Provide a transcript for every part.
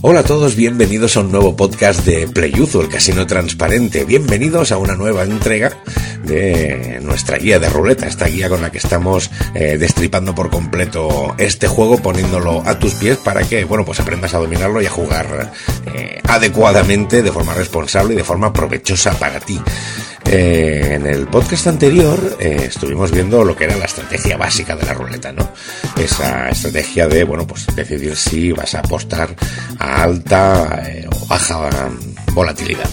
Hola a todos, bienvenidos a un nuevo podcast de Playuzo, el casino transparente. Bienvenidos a una nueva entrega de nuestra guía de ruleta, esta guía con la que estamos eh, destripando por completo este juego, poniéndolo a tus pies para que, bueno, pues aprendas a dominarlo y a jugar eh, adecuadamente, de forma responsable y de forma provechosa para ti. Eh, en el podcast anterior eh, estuvimos viendo lo que era la estrategia básica de la ruleta, ¿no? Esa estrategia de, bueno, pues decidir si vas a apostar a alta eh, o baja volatilidad.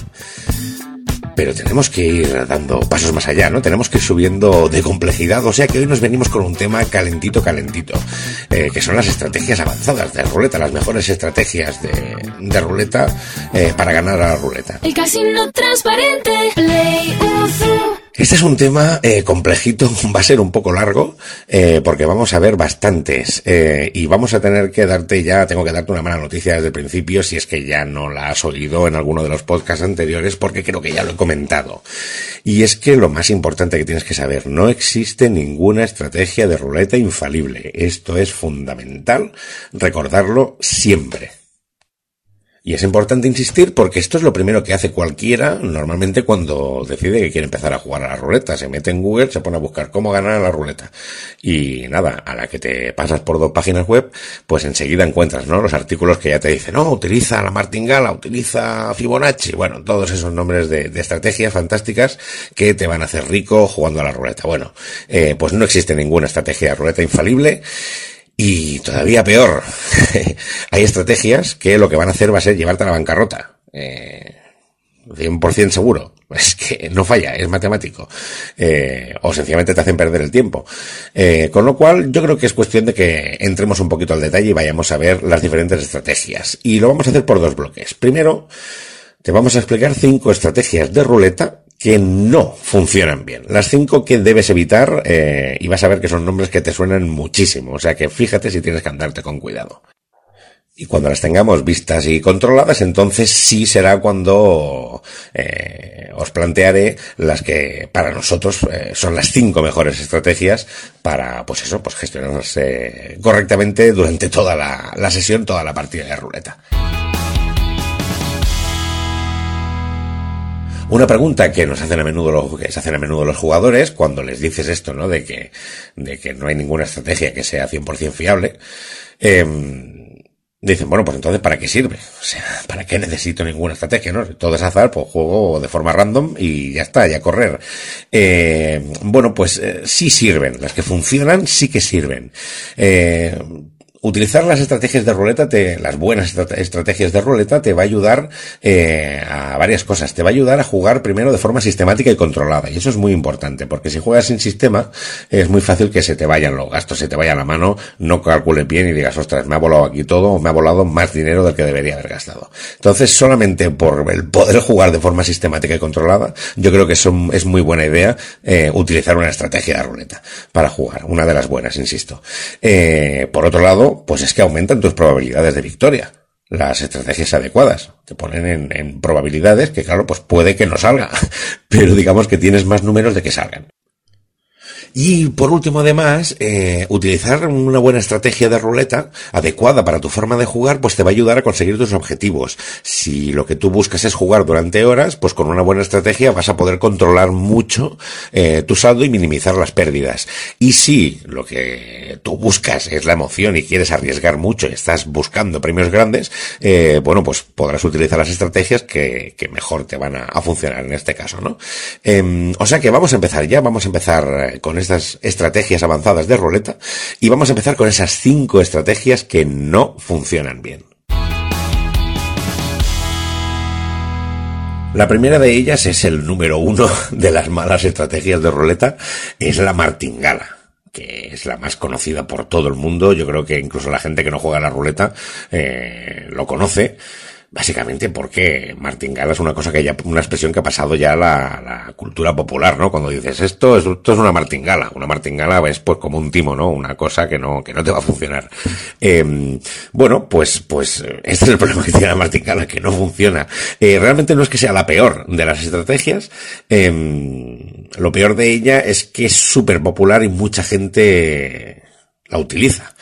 Pero tenemos que ir dando pasos más allá, ¿no? Tenemos que ir subiendo de complejidad, o sea que hoy nos venimos con un tema calentito, calentito, eh, que son las estrategias avanzadas de ruleta, las mejores estrategias de, ruleta eh, para ganar a la ruleta. El casino transparente, Play. Este es un tema eh, complejito, va a ser un poco largo, eh, porque vamos a ver bastantes, eh, y vamos a tener que darte ya, tengo que darte una mala noticia desde el principio, si es que ya no la has oído en alguno de los podcasts anteriores, porque creo que ya lo he comentado. Y es que lo más importante que tienes que saber, no existe ninguna estrategia de ruleta infalible. Esto es fundamental recordarlo siempre. Y es importante insistir porque esto es lo primero que hace cualquiera normalmente cuando decide que quiere empezar a jugar a la ruleta. Se mete en Google, se pone a buscar cómo ganar a la ruleta. Y nada, a la que te pasas por dos páginas web, pues enseguida encuentras, ¿no? Los artículos que ya te dicen, no, utiliza la martingala, utiliza Fibonacci. Bueno, todos esos nombres de, de estrategias fantásticas que te van a hacer rico jugando a la ruleta. Bueno, eh, pues no existe ninguna estrategia de ruleta infalible. Y todavía peor, hay estrategias que lo que van a hacer va a ser llevarte a la bancarrota. Eh, 100% seguro. Es que no falla, es matemático. Eh, o sencillamente te hacen perder el tiempo. Eh, con lo cual, yo creo que es cuestión de que entremos un poquito al detalle y vayamos a ver las diferentes estrategias. Y lo vamos a hacer por dos bloques. Primero, te vamos a explicar cinco estrategias de ruleta que no funcionan bien. Las cinco que debes evitar, eh, y vas a ver que son nombres que te suenan muchísimo. O sea que fíjate si tienes que andarte con cuidado. Y cuando las tengamos vistas y controladas, entonces sí será cuando eh, os plantearé las que para nosotros eh, son las cinco mejores estrategias para, pues eso, pues gestionarse correctamente durante toda la, la sesión, toda la partida de ruleta. Una pregunta que nos hacen a menudo los, que se hacen a menudo los jugadores cuando les dices esto, ¿no? De que, de que no hay ninguna estrategia que sea 100% fiable. Eh, Dicen, bueno, pues entonces, ¿para qué sirve? O sea, ¿para qué necesito ninguna estrategia? ¿no? Todo es azar, pues juego de forma random y ya está, ya correr. Eh, bueno, pues eh, sí sirven. Las que funcionan sí que sirven. Eh, utilizar las estrategias de ruleta, te, las buenas estrategias de ruleta, te va a ayudar eh, a varias cosas. Te va a ayudar a jugar primero de forma sistemática y controlada. Y eso es muy importante, porque si juegas sin sistema, es muy fácil que se te vayan los gastos, se te vaya la mano, no calcules bien y digas, ostras, me ha volado aquí todo, o me ha volado más dinero del que debería haber gastado. Entonces, solamente por el poder jugar de forma sistemática y controlada, yo creo que son, es muy buena idea eh, utilizar una estrategia de ruleta para jugar. Una de las buenas, insisto. Eh, por otro lado, pues es que aumentan tus probabilidades de victoria. Las estrategias adecuadas te ponen en, en, probabilidades que, claro, pues puede que no salga, pero digamos que tienes más números de que salgan. Y por último, además, eh, utilizar una buena estrategia de ruleta adecuada para tu forma de jugar, pues te va a ayudar a conseguir tus objetivos. Si lo que tú buscas es jugar durante horas, pues con una buena estrategia vas a poder controlar mucho eh, tu saldo y minimizar las pérdidas. Y si lo que tú buscas es la emoción y quieres arriesgar mucho y estás buscando premios grandes, eh, bueno, pues podrás utilizar las estrategias que, que mejor te van a, funcionar en este caso, ¿no? Eh, o sea que vamos a empezar ya, vamos a empezar con estas estrategias avanzadas de ruleta y vamos a empezar con esas cinco estrategias que no funcionan bien. La primera de ellas es el número uno de las malas estrategias de ruleta, es la martingala que es la más conocida por todo el mundo. Yo creo que incluso la gente que no juega a la ruleta eh, lo conoce. Básicamente porque martingala es una cosa que ya, una expresión que ha pasado ya la, la, cultura popular, ¿no? Cuando dices esto, esto es una martingala. Una martingala es pues como un timo, ¿no? Una cosa que no, que no te va a funcionar. Eh, bueno, pues, pues, este es el problema que tiene la martingala, que no funciona. Eh, realmente no es que sea la peor de las estrategias. Eh, lo peor de ella es que es súper popular y mucha gente la utiliza.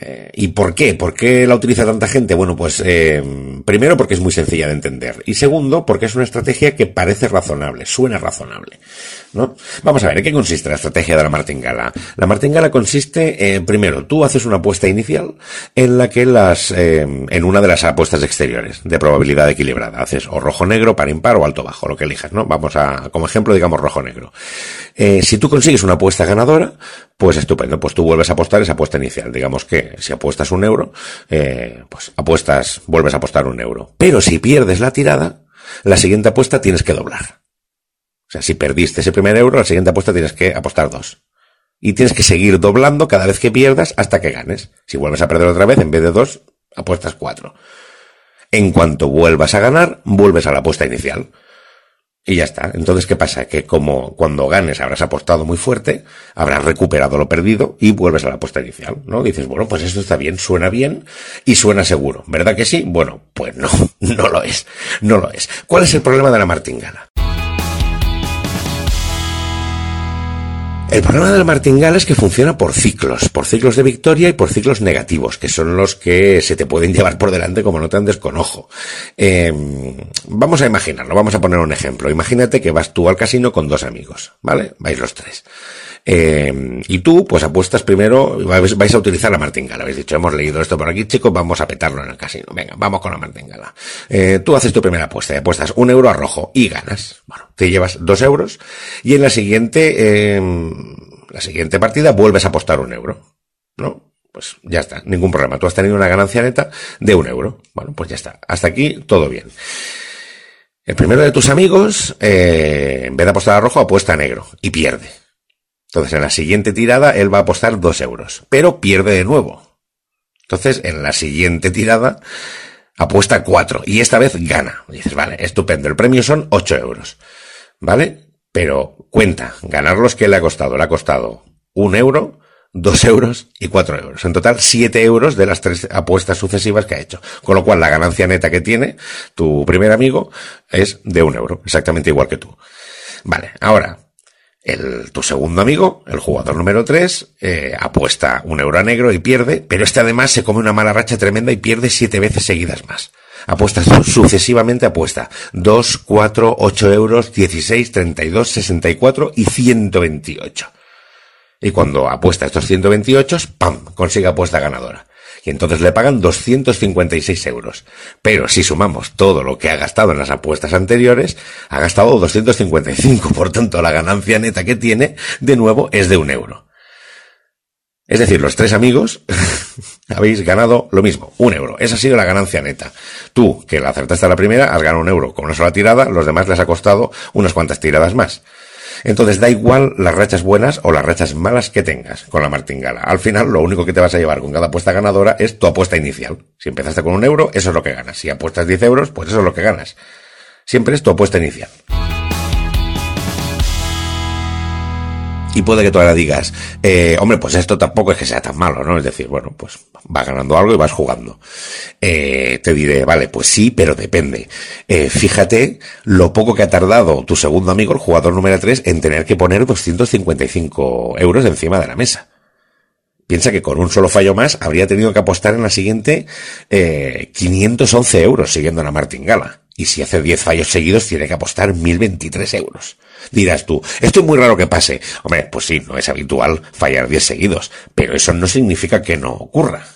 Eh, ¿Y por qué? ¿Por qué la utiliza tanta gente? Bueno, pues eh, primero porque es muy sencilla de entender y segundo porque es una estrategia que parece razonable, suena razonable. ¿No? Vamos a ver, ¿en qué consiste la estrategia de la martingala? La martingala consiste, en, primero, tú haces una apuesta inicial en la que las, eh, en una de las apuestas exteriores de probabilidad equilibrada, haces o rojo-negro, par impar o alto-bajo, lo que elijas, ¿no? Vamos a, como ejemplo, digamos rojo-negro. Eh, si tú consigues una apuesta ganadora, pues estupendo, pues tú vuelves a apostar esa apuesta inicial. Digamos que si apuestas un euro, eh, pues apuestas, vuelves a apostar un euro. Pero si pierdes la tirada, la siguiente apuesta tienes que doblar. O sea, si perdiste ese primer euro, la siguiente apuesta tienes que apostar dos. Y tienes que seguir doblando cada vez que pierdas hasta que ganes. Si vuelves a perder otra vez, en vez de dos, apuestas cuatro. En cuanto vuelvas a ganar, vuelves a la apuesta inicial. Y ya está. Entonces, ¿qué pasa? Que como cuando ganes habrás apostado muy fuerte, habrás recuperado lo perdido y vuelves a la apuesta inicial, ¿no? Dices, bueno, pues esto está bien, suena bien y suena seguro. ¿Verdad que sí? Bueno, pues no, no lo es. No lo es. ¿Cuál es el problema de la martingala? El problema de la martingala es que funciona por ciclos, por ciclos de victoria y por ciclos negativos, que son los que se te pueden llevar por delante como no te andes con ojo. Eh, vamos a imaginarlo, vamos a poner un ejemplo. Imagínate que vas tú al casino con dos amigos, ¿vale? Vais los tres. Eh, y tú, pues apuestas primero, vais, a utilizar la martingala. Habéis dicho, hemos leído esto por aquí, chicos, vamos a petarlo en el casino. Venga, vamos con la martingala. Eh, tú haces tu primera apuesta y apuestas un euro a rojo y ganas. Bueno, te llevas dos euros y en la siguiente, eh, la siguiente partida vuelves a apostar un euro. ¿No? Pues ya está, ningún problema. Tú has tenido una ganancia neta de un euro. Bueno, pues ya está. Hasta aquí todo bien. El primero de tus amigos, eh, en vez de apostar a rojo, apuesta a negro y pierde. Entonces, en la siguiente tirada, él va a apostar dos euros, pero pierde de nuevo. Entonces, en la siguiente tirada, apuesta cuatro y esta vez gana. Dices, vale, estupendo, el premio son ocho euros. ¿Vale? Pero cuenta, ganar los que le ha costado. Le ha costado un euro, dos euros y cuatro euros. En total, siete euros de las tres apuestas sucesivas que ha hecho. Con lo cual, la ganancia neta que tiene tu primer amigo es de un euro, exactamente igual que tú. Vale, ahora, el, tu segundo amigo, el jugador número 3, eh, apuesta un euro a negro y pierde, pero este además se come una mala racha tremenda y pierde siete veces seguidas más. Apuesta sucesivamente apuesta 2, 4, 8 euros, 16, 32, 64 y 128. Y cuando apuesta estos 128, ¡pam! consigue apuesta ganadora y entonces le pagan 256 euros. Pero si sumamos todo lo que ha gastado en las apuestas anteriores, ha gastado 255, por tanto la ganancia neta que tiene, de nuevo, es de un euro. Es decir, los tres amigos habéis ganado lo mismo, un euro. Esa ha sido la ganancia neta. Tú, que la acertaste a la primera, has ganado un euro con una sola tirada, los demás les ha costado unas cuantas tiradas más. Entonces da igual las rachas buenas o las rachas malas que tengas con la martingala. Al final lo único que te vas a llevar con cada apuesta ganadora es tu apuesta inicial. Si empezaste con un euro, eso es lo que ganas. Si apuestas 10 euros, pues eso es lo que ganas. Siempre es tu apuesta inicial. Y puede que tú ahora digas, eh, hombre, pues esto tampoco es que sea tan malo, ¿no? Es decir, bueno, pues vas ganando algo y vas jugando. Eh, te diré, vale, pues sí, pero depende. Eh, fíjate lo poco que ha tardado tu segundo amigo, el jugador número 3, en tener que poner 255 euros encima de la mesa. Piensa que con un solo fallo más habría tenido que apostar en la siguiente eh, 511 euros siguiendo la martingala. Y si hace 10 fallos seguidos tiene que apostar 1023 euros. Dirás tú, esto es muy raro que pase. Hombre, pues sí, no es habitual fallar 10 seguidos, pero eso no significa que no ocurra.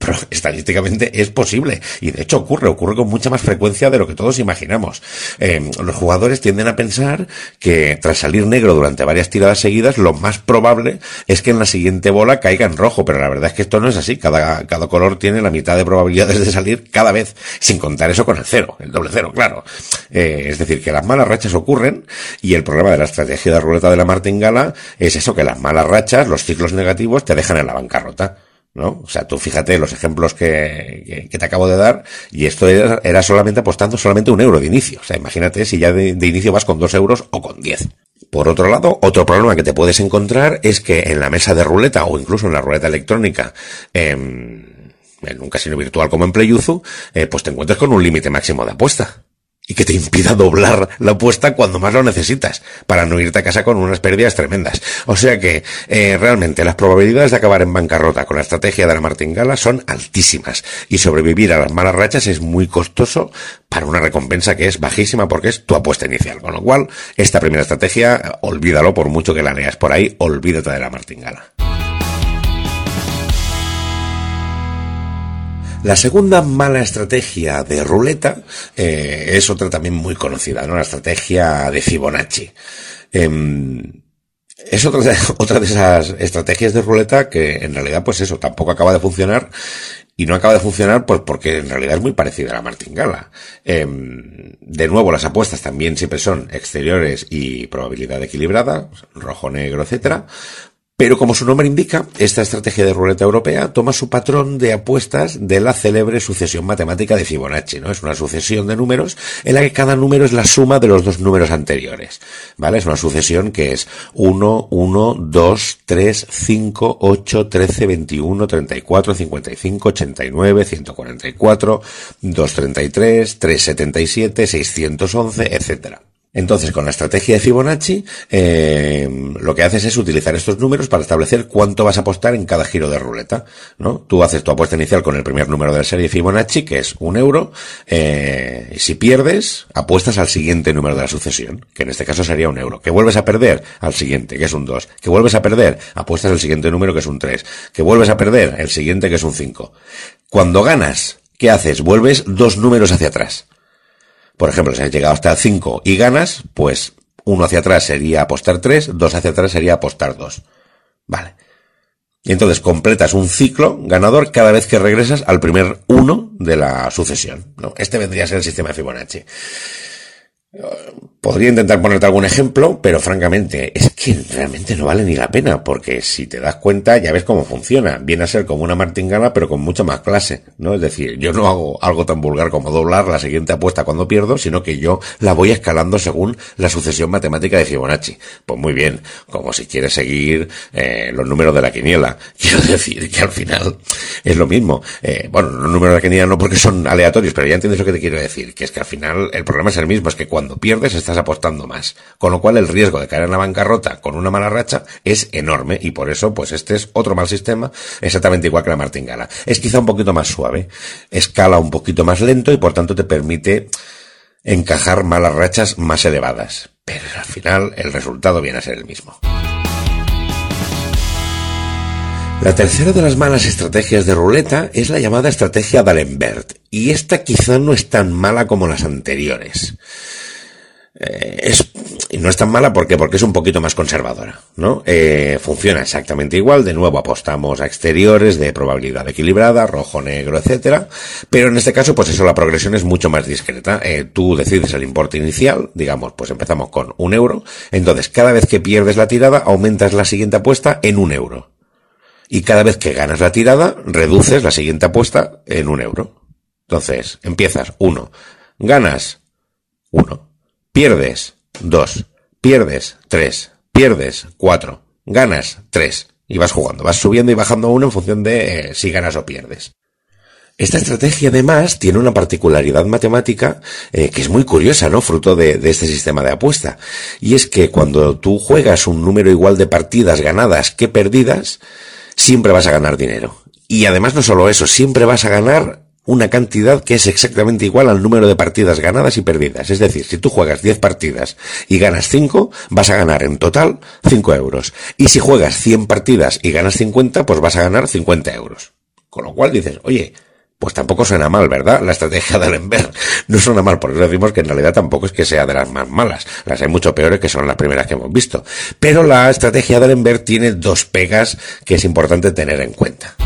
Pero estadísticamente es posible. Y de hecho ocurre, ocurre con mucha más frecuencia de lo que todos imaginamos. Eh, los jugadores tienden a pensar que tras salir negro durante varias tiradas seguidas, lo más probable es que en la siguiente bola caiga en rojo. Pero la verdad es que esto no es así. Cada, cada color tiene la mitad de probabilidades de salir cada vez, sin contar eso con el cero, el doble cero, claro. Eh, es decir, que las malas rachas ocurren y el problema de la estrategia de ruleta de la martingala es eso, que las malas rachas, los ciclos negativos, te dejan en la bancarrota. ¿No? O sea, tú fíjate los ejemplos que, que, te acabo de dar y esto era, era, solamente apostando solamente un euro de inicio. O sea, imagínate si ya de, inicio vas con dos euros o con diez. Por otro lado, otro problema que te puedes encontrar es que en la mesa de ruleta o incluso en la ruleta electrónica, eh, en un casino virtual como en Playuzu, eh, pues te encuentras con un límite máximo de apuesta. Y que te impida doblar la apuesta cuando más lo necesitas, para no irte a casa con unas pérdidas tremendas. O sea que, eh, realmente, las probabilidades de acabar en bancarrota con la estrategia de la martingala son altísimas, y sobrevivir a las malas rachas es muy costoso para una recompensa que es bajísima porque es tu apuesta inicial. Con lo cual, esta primera estrategia, olvídalo por mucho que la leas por ahí, olvídate de la martingala. La segunda mala estrategia de ruleta eh, es otra también muy conocida, ¿no? La estrategia de Fibonacci. Em, es otra de, otra de esas estrategias de ruleta que en realidad, pues eso, tampoco acaba de funcionar y no acaba de funcionar pues porque en realidad es muy parecida a la martingala. Em, de nuevo, las apuestas también siempre son exteriores y probabilidad equilibrada, rojo, negro, etcétera, pero como su nombre indica, esta estrategia de ruleta europea toma su patrón de apuestas de la célebre sucesión matemática de Fibonacci, ¿no? Es una sucesión de números en la que cada número es la suma de los dos números anteriores, ¿vale? Es una sucesión que es 1, 1, 2, 3, 5, 8, 13, 21, 34, 55, 89, 144, 233, 377, 611, etcétera. Entonces, con la estrategia de Fibonacci, eh, lo que haces es utilizar estos números para establecer cuánto vas a apostar en cada giro de ruleta, ¿no? Tú haces tu apuesta inicial con el primer número de la serie Fibonacci, que es un euro, eh, y si pierdes, apuestas al siguiente número de la sucesión, que en este caso sería un euro. Que vuelves a perder, al siguiente, que es un 2. Que vuelves a perder, apuestas al siguiente número, que es un 3. Que vuelves a perder, el siguiente, que es un 5. Cuando ganas, ¿qué haces? Vuelves dos números hacia atrás. Por ejemplo, si has llegado hasta el 5 y ganas, pues uno hacia atrás sería apostar 3, dos hacia atrás sería apostar 2. Vale. Y entonces completas un ciclo ganador cada vez que regresas al primer 1 de la sucesión. ¿no? Este vendría a ser el sistema de Fibonacci. Podría intentar ponerte algún ejemplo, pero francamente es que realmente no vale ni la pena, porque si te das cuenta ya ves cómo funciona. Viene a ser como una martingala, pero con mucha más clase, ¿no? Es decir, yo no hago algo tan vulgar como doblar la siguiente apuesta cuando pierdo, sino que yo la voy escalando según la sucesión matemática de Fibonacci. Pues muy bien, como si quieres seguir eh, los números de la quiniela. Quiero decir que al final es lo mismo. Eh, bueno, los números de la quiniela no porque son aleatorios, pero ya entiendes lo que te quiero decir, que es que al final el problema es el mismo, es que cuando pierdes estás apostando más. Con lo cual el riesgo de caer en la bancarrota con una mala racha es enorme y por eso pues este es otro mal sistema exactamente igual que la martingala. Es quizá un poquito más suave, escala un poquito más lento y por tanto te permite encajar malas rachas más elevadas. Pero al final el resultado viene a ser el mismo. La tercera de las malas estrategias de ruleta es la llamada estrategia d'Alembert, y esta quizá no es tan mala como las anteriores. Eh, es, no es tan mala porque, porque es un poquito más conservadora, ¿no? Eh, funciona exactamente igual, de nuevo apostamos a exteriores de probabilidad equilibrada, rojo, negro, etcétera, pero en este caso, pues eso, la progresión es mucho más discreta. Eh, tú decides el importe inicial, digamos, pues empezamos con un euro, entonces cada vez que pierdes la tirada, aumentas la siguiente apuesta en un euro. Y cada vez que ganas la tirada, reduces la siguiente apuesta en un euro. Entonces, empiezas, uno, ganas, uno Pierdes 2, pierdes 3, pierdes 4, ganas 3 y vas jugando, vas subiendo y bajando uno en función de eh, si ganas o pierdes. Esta estrategia además tiene una particularidad matemática eh, que es muy curiosa, ¿no? Fruto de, este sistema de apuesta. Y es que cuando tú juegas un número igual de partidas ganadas que perdidas, siempre vas a ganar dinero. Y además no solo eso, siempre vas a ganar una cantidad que es exactamente igual al número de partidas ganadas y perdidas. Es decir, si tú juegas 10 partidas y ganas 5, vas a ganar en total 5 euros. Y si juegas 100 partidas y ganas 50, pues vas a ganar 50 euros. Con lo cual dices, oye, pues tampoco suena mal, ¿verdad? La estrategia de Alenberg no suena mal, por eso decimos que en realidad tampoco es que sea de las más malas. Las hay mucho peores que son las primeras que hemos visto. Pero la estrategia de Alenberg tiene dos pegas que es importante tener en cuenta.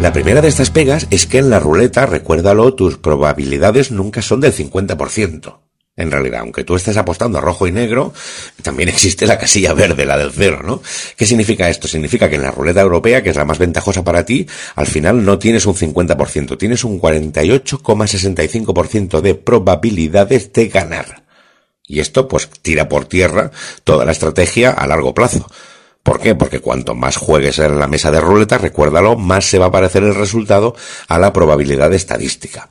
La primera de estas pegas es que en la ruleta, recuérdalo, tus probabilidades nunca son del 50%. En realidad, aunque tú estés apostando a rojo y negro, también existe la casilla verde, la del cero, ¿no? ¿Qué significa esto? Significa que en la ruleta europea, que es la más ventajosa para ti, al final no tienes un 50%, tienes un 48,65% de probabilidades de ganar. Y esto, pues, tira por tierra toda la estrategia a largo plazo ¿Por qué? Porque cuanto más juegues en la mesa de ruleta, recuérdalo, más se va a parecer el resultado a la probabilidad estadística.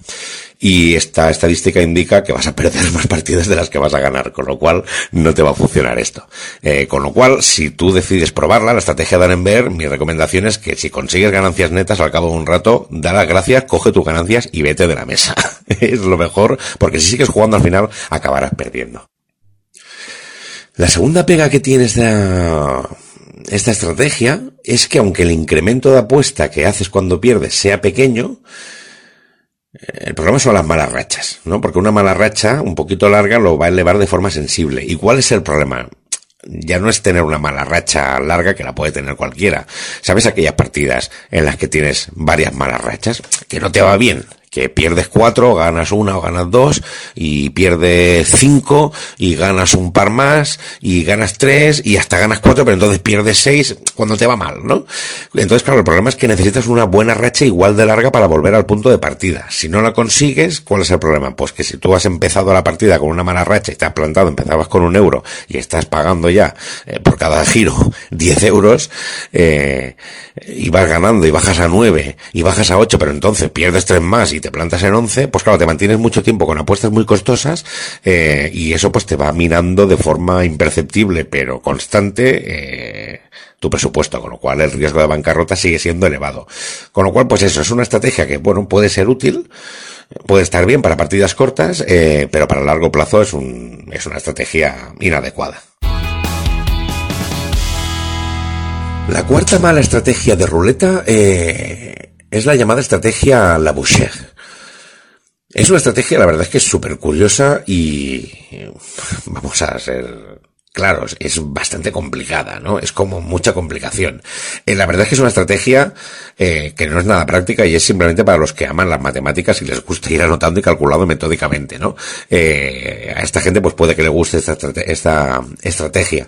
Y esta estadística indica que vas a perder más partidas de las que vas a ganar, con lo cual no te va a funcionar esto. Eh, con lo cual, si tú decides probarla, la estrategia de Arenberg, mi recomendación es que si consigues ganancias netas al cabo de un rato, da las gracias, coge tus ganancias y vete de la mesa. es lo mejor, porque si sigues jugando al final, acabarás perdiendo. La segunda pega que tiene esta, esta estrategia es que aunque el incremento de apuesta que haces cuando pierdes sea pequeño, el problema son las malas rachas, ¿no? Porque una mala racha un poquito larga lo va a elevar de forma sensible. ¿Y cuál es el problema? Ya no es tener una mala racha larga que la puede tener cualquiera. ¿Sabes aquellas partidas en las que tienes varias malas rachas? Que no te va bien, que pierdes cuatro, ganas una o ganas dos, y pierdes cinco, y ganas un par más, y ganas tres, y hasta ganas cuatro, pero entonces pierdes seis cuando te va mal, ¿no? Entonces, claro, el problema es que necesitas una buena racha igual de larga para volver al punto de partida. Si no la consigues, ¿cuál es el problema? Pues que si tú has empezado la partida con una mala racha y te has plantado, empezabas con un euro, y estás pagando ya eh, por cada giro 10 euros, eh, y vas ganando, y bajas a nueve, y bajas a ocho, pero entonces pierdes tres más, y te plantas en 11, pues claro, te mantienes mucho tiempo con apuestas muy costosas eh, y eso pues te va minando de forma imperceptible pero constante eh, tu presupuesto, con lo cual el riesgo de bancarrota sigue siendo elevado. Con lo cual, pues eso, es una estrategia que, bueno, puede ser útil, puede estar bien para partidas cortas, eh, pero para largo plazo es, un, es una estrategia inadecuada. La cuarta mala estrategia de ruleta es la llamada estrategia Labouchere. Es una estrategia, la verdad es que es súper curiosa y vamos a ser claros, es bastante complicada, ¿no? Es como mucha complicación. Eh, la verdad es que es una estrategia eh, que no es nada práctica y es simplemente para los que aman las matemáticas y les gusta ir anotando y calculando metódicamente, ¿no? Eh, a esta gente pues puede que le guste esta, esta estrategia.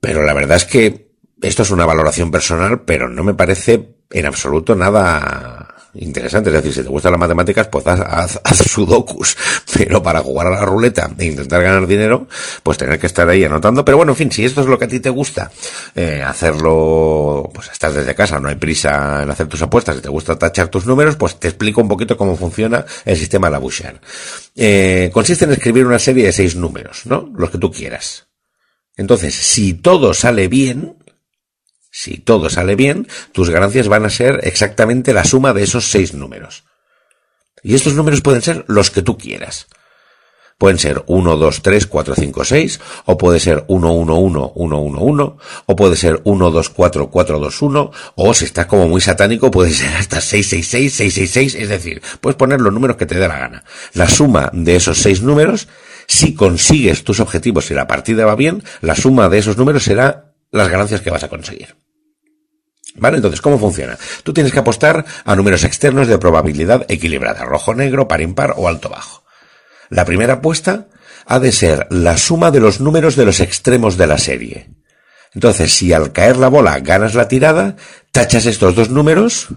pero la verdad es que esto es una valoración personal, pero no me parece en absoluto nada interesante. Es decir, si te gustan las matemáticas, pues haz, haz, sudokus. Pero para jugar a la ruleta e intentar ganar dinero, pues tener que estar ahí anotando. Pero bueno, en fin, si esto es lo que a ti te gusta, eh, hacerlo, pues estás desde casa, no hay prisa en hacer tus apuestas, si te gusta tachar tus números, pues te explico un poquito cómo funciona el sistema de la Boucher. Eh, consiste en escribir una serie de seis números, ¿no? Los que tú quieras. Entonces, si todo sale bien, si todo sale bien, tus ganancias van a ser exactamente la suma de esos seis números. Y estos números pueden ser los que tú quieras. Pueden ser 1, 2, 3, 4, 5, 6, o puede ser 1, 1, 1, 1, 1, 1, o puede ser 1, 2, 4, 4, 2, 1, o si estás como muy satánico puede ser hasta 6, 6, 6, 6, 6, 6, es decir, puedes poner los números que te dé la gana. La suma de esos seis números, si consigues tus objetivos y la partida va bien, la suma de esos números será las ganancias que vas a conseguir. ¿Vale? Entonces, ¿cómo funciona? Tú tienes que apostar a números externos de probabilidad equilibrada, rojo-negro, par-impar o alto-bajo. La primera apuesta ha de ser la suma de los números de los extremos de la serie. Entonces, si al caer la bola ganas la tirada, tachas estos dos números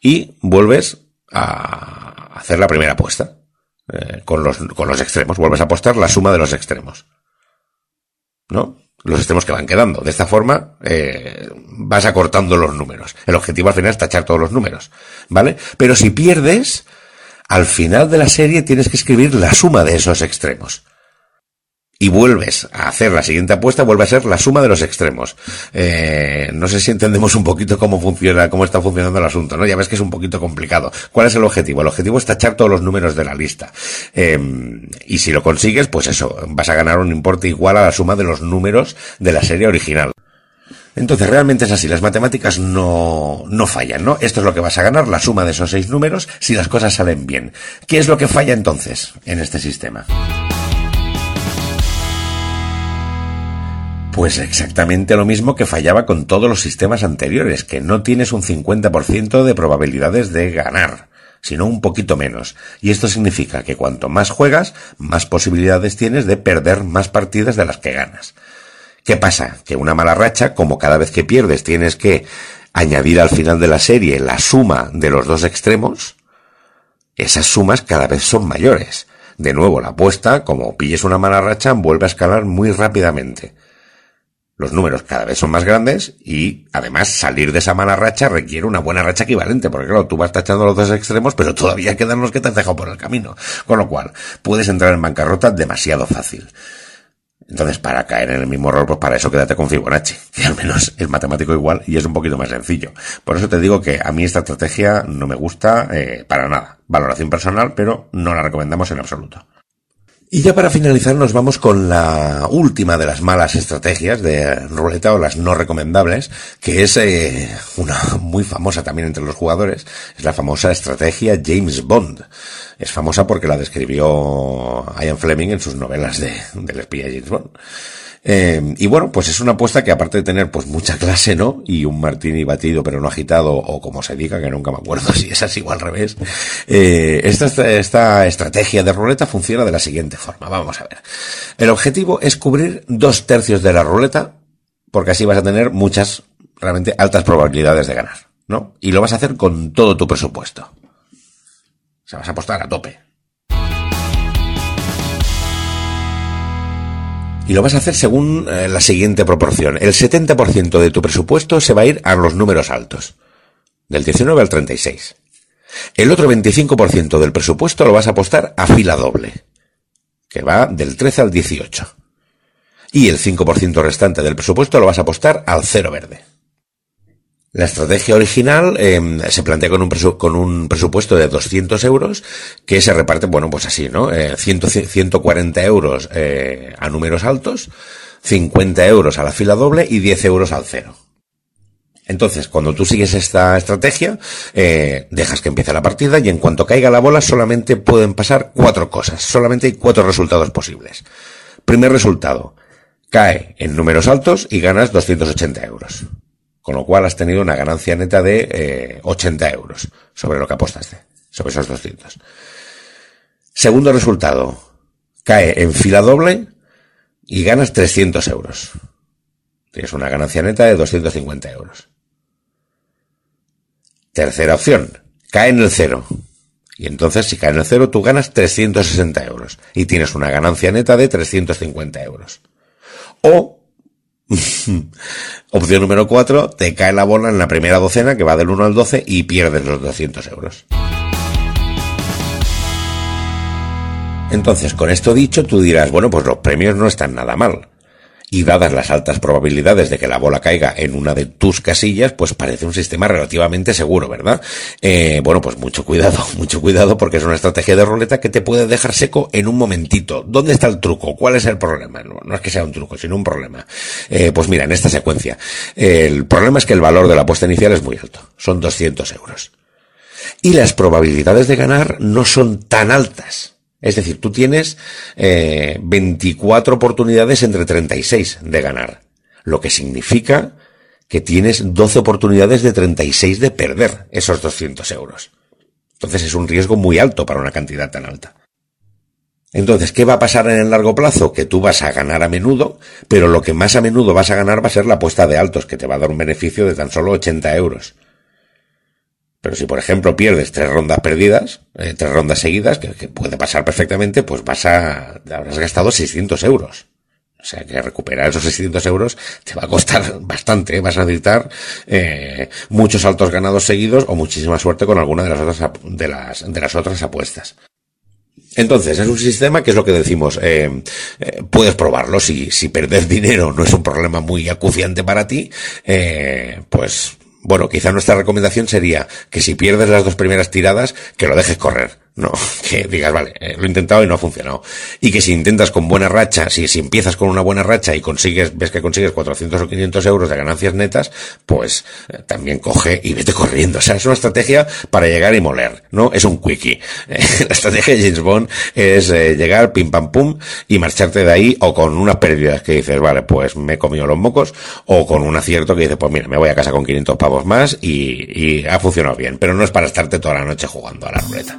y vuelves a hacer la primera apuesta. Eh, con, los, con los extremos, vuelves a apostar la suma de los extremos. ¿No? Los extremos que van quedando. De esta forma, eh, vas acortando los números. El objetivo al final es tachar todos los números, ¿vale? Pero si pierdes, al final de la serie tienes que escribir la suma de esos extremos y vuelves a hacer la siguiente apuesta, vuelve a ser la suma de los extremos. Eh, no sé si entendemos un poquito cómo funciona, cómo está funcionando el asunto, ¿no? Ya ves que es un poquito complicado. ¿Cuál es el objetivo? El objetivo es tachar todos los números de la lista. Eh, y si lo consigues, pues eso, vas a ganar un importe igual a la suma de los números de la serie original. Entonces, realmente es así, las matemáticas no, no fallan, ¿no? Esto es lo que vas a ganar, la suma de esos seis números, si las cosas salen bien. ¿Qué es lo que falla entonces en este sistema? Pues exactamente lo mismo que fallaba con todos los sistemas anteriores, que no tienes un 50% de probabilidades de ganar, sino un poquito menos. Y esto significa que cuanto más juegas, más posibilidades tienes de perder más partidas de las que ganas. ¿Qué pasa? Que una mala racha, como cada vez que pierdes tienes que añadir al final de la serie la suma de los dos extremos, esas sumas cada vez son mayores. De nuevo, la apuesta, como pilles una mala racha, vuelve a escalar muy rápidamente. Los números cada vez son más grandes y además salir de esa mala racha requiere una buena racha equivalente, porque claro, tú vas tachando los dos extremos, pero todavía quedan los que te has dejado por el camino. Con lo cual, puedes entrar en bancarrota demasiado fácil. Entonces, para caer en el mismo error, pues para eso quédate con Fibonacci, que al menos es matemático igual y es un poquito más sencillo. Por eso te digo que a mí esta estrategia no me gusta eh, para nada. Valoración personal, pero no la recomendamos en absoluto. Y ya para finalizar nos vamos con la última de las malas estrategias de ruleta o las no recomendables, que es eh, una muy famosa también entre los jugadores, es la famosa estrategia James Bond. Es famosa porque la describió Ian Fleming en sus novelas de, del espía James Bond. Eh, y bueno, pues es una apuesta que aparte de tener pues mucha clase, ¿no? Y un martini batido pero no agitado, o como se diga, que nunca me acuerdo si es así o al revés, eh, esta, esta estrategia de ruleta funciona de la siguiente forma. Vamos a ver. El objetivo es cubrir dos tercios de la ruleta, porque así vas a tener muchas, realmente altas probabilidades de ganar, ¿no? Y lo vas a hacer con todo tu presupuesto. O sea, vas a apostar a tope. Y lo vas a hacer según eh, la siguiente proporción. El 70% de tu presupuesto se va a ir a los números altos. Del 19 al 36. El otro 25% del presupuesto lo vas a apostar a fila doble. Que va del 13 al 18. Y el 5% restante del presupuesto lo vas a apostar al cero verde. La estrategia original eh, se plantea con un, con un presupuesto de 200 euros que se reparte, bueno, pues así, ¿no? Eh, 100, 140 euros eh, a números altos, 50 euros a la fila doble y 10 euros al cero. Entonces, cuando tú sigues esta estrategia, eh, dejas que empiece la partida y en cuanto caiga la bola solamente pueden pasar cuatro cosas. Solamente hay cuatro resultados posibles. Primer resultado, cae en números altos y ganas 280 euros con lo cual has tenido una ganancia neta de eh, 80 euros sobre lo que apostaste, sobre esos 200. Segundo resultado, cae en fila doble y ganas 300 euros. Tienes una ganancia neta de 250 euros. Tercera opción, cae en el cero. Y entonces, si cae en el cero, tú ganas 360 euros. Y tienes una ganancia neta de 350 euros. O Opción número 4, te cae la bola en la primera docena que va del 1 al 12 y pierdes los 200 euros. Entonces, con esto dicho, tú dirás, bueno, pues los premios no están nada mal y dadas las altas probabilidades de que la bola caiga en una de tus casillas, pues parece un sistema relativamente seguro, ¿verdad? Eh, bueno, pues mucho cuidado, mucho cuidado porque es una estrategia de ruleta que te puede dejar seco en un momentito. ¿Dónde está el truco? ¿Cuál es el problema? No, es que sea un truco, sino un problema. Eh, pues mira, en esta secuencia, el problema es que el valor de la apuesta inicial es muy alto, son 200 euros. Y las probabilidades de ganar no son tan altas. Es decir, tú tienes eh, 24 oportunidades entre 36 de ganar, lo que significa que tienes 12 oportunidades de 36 de perder esos 200 euros. Entonces es un riesgo muy alto para una cantidad tan alta. Entonces, ¿qué va a pasar en el largo plazo? Que tú vas a ganar a menudo, pero lo que más a menudo vas a ganar va a ser la apuesta de altos, que te va a dar un beneficio de tan solo 80 euros. Pero si, por ejemplo, pierdes tres rondas perdidas, eh, tres rondas seguidas, que, puede pasar perfectamente, pues vas a, habrás gastado 600 euros. O sea que recuperar esos 600 euros te va a costar bastante. ¿eh? Vas a necesitar eh, muchos altos ganados seguidos o muchísima suerte con alguna de las otras, de las, de las otras apuestas. Entonces, es un sistema que es lo que decimos, puedes probarlo, si, si perder dinero no es un problema muy acuciante para ti, eh, pues bueno, quizá nuestra recomendación sería que si pierdes las dos primeras tiradas, que lo dejes correr. No, que digas, vale, eh, lo he intentado y no ha funcionado. Y que si intentas con buena racha, si, si empiezas con una buena racha y consigues, ves que consigues 400 o 500 euros de ganancias netas, pues eh, también coge y vete corriendo. O sea, es una estrategia para llegar y moler, ¿no? Es un quickie. la estrategia de James Bond es eh, llegar, pim pam pum, y marcharte de ahí o con unas pérdidas que dices, vale, pues me he comido los mocos, o con un acierto que dices, pues mira, me voy a casa con 500 pavos más y, y ha funcionado bien. Pero no es para estarte toda la noche jugando a la ruleta.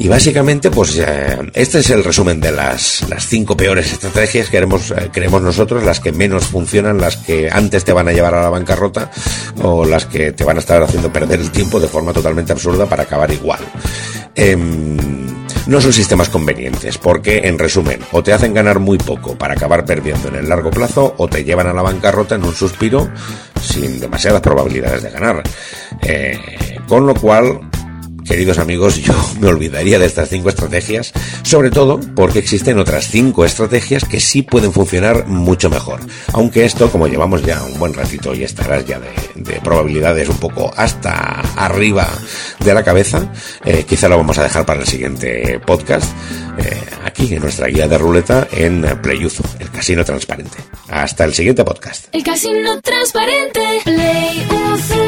Y básicamente, pues eh, este es el resumen de las, las cinco peores estrategias que queremos, eh, creemos nosotros, las que menos funcionan, las que antes te van a llevar a la bancarrota o las que te van a estar haciendo perder el tiempo de forma totalmente absurda para acabar igual. Eh, no son sistemas convenientes, porque en resumen, o te hacen ganar muy poco para acabar perdiendo en el largo plazo, o te llevan a la bancarrota en un suspiro sin demasiadas probabilidades de ganar. Eh, con lo cual, queridos amigos, yo me olvidaría de estas cinco estrategias, sobre todo porque existen otras cinco estrategias que sí pueden funcionar mucho mejor. Aunque esto, como llevamos ya un buen ratito y estarás ya de, probabilidades un poco hasta arriba de la cabeza, eh, quizá lo vamos a dejar para el siguiente podcast, eh, aquí en nuestra guía de ruleta en Playuzo, el casino transparente. Hasta el siguiente podcast. El casino transparente, Play Uzo.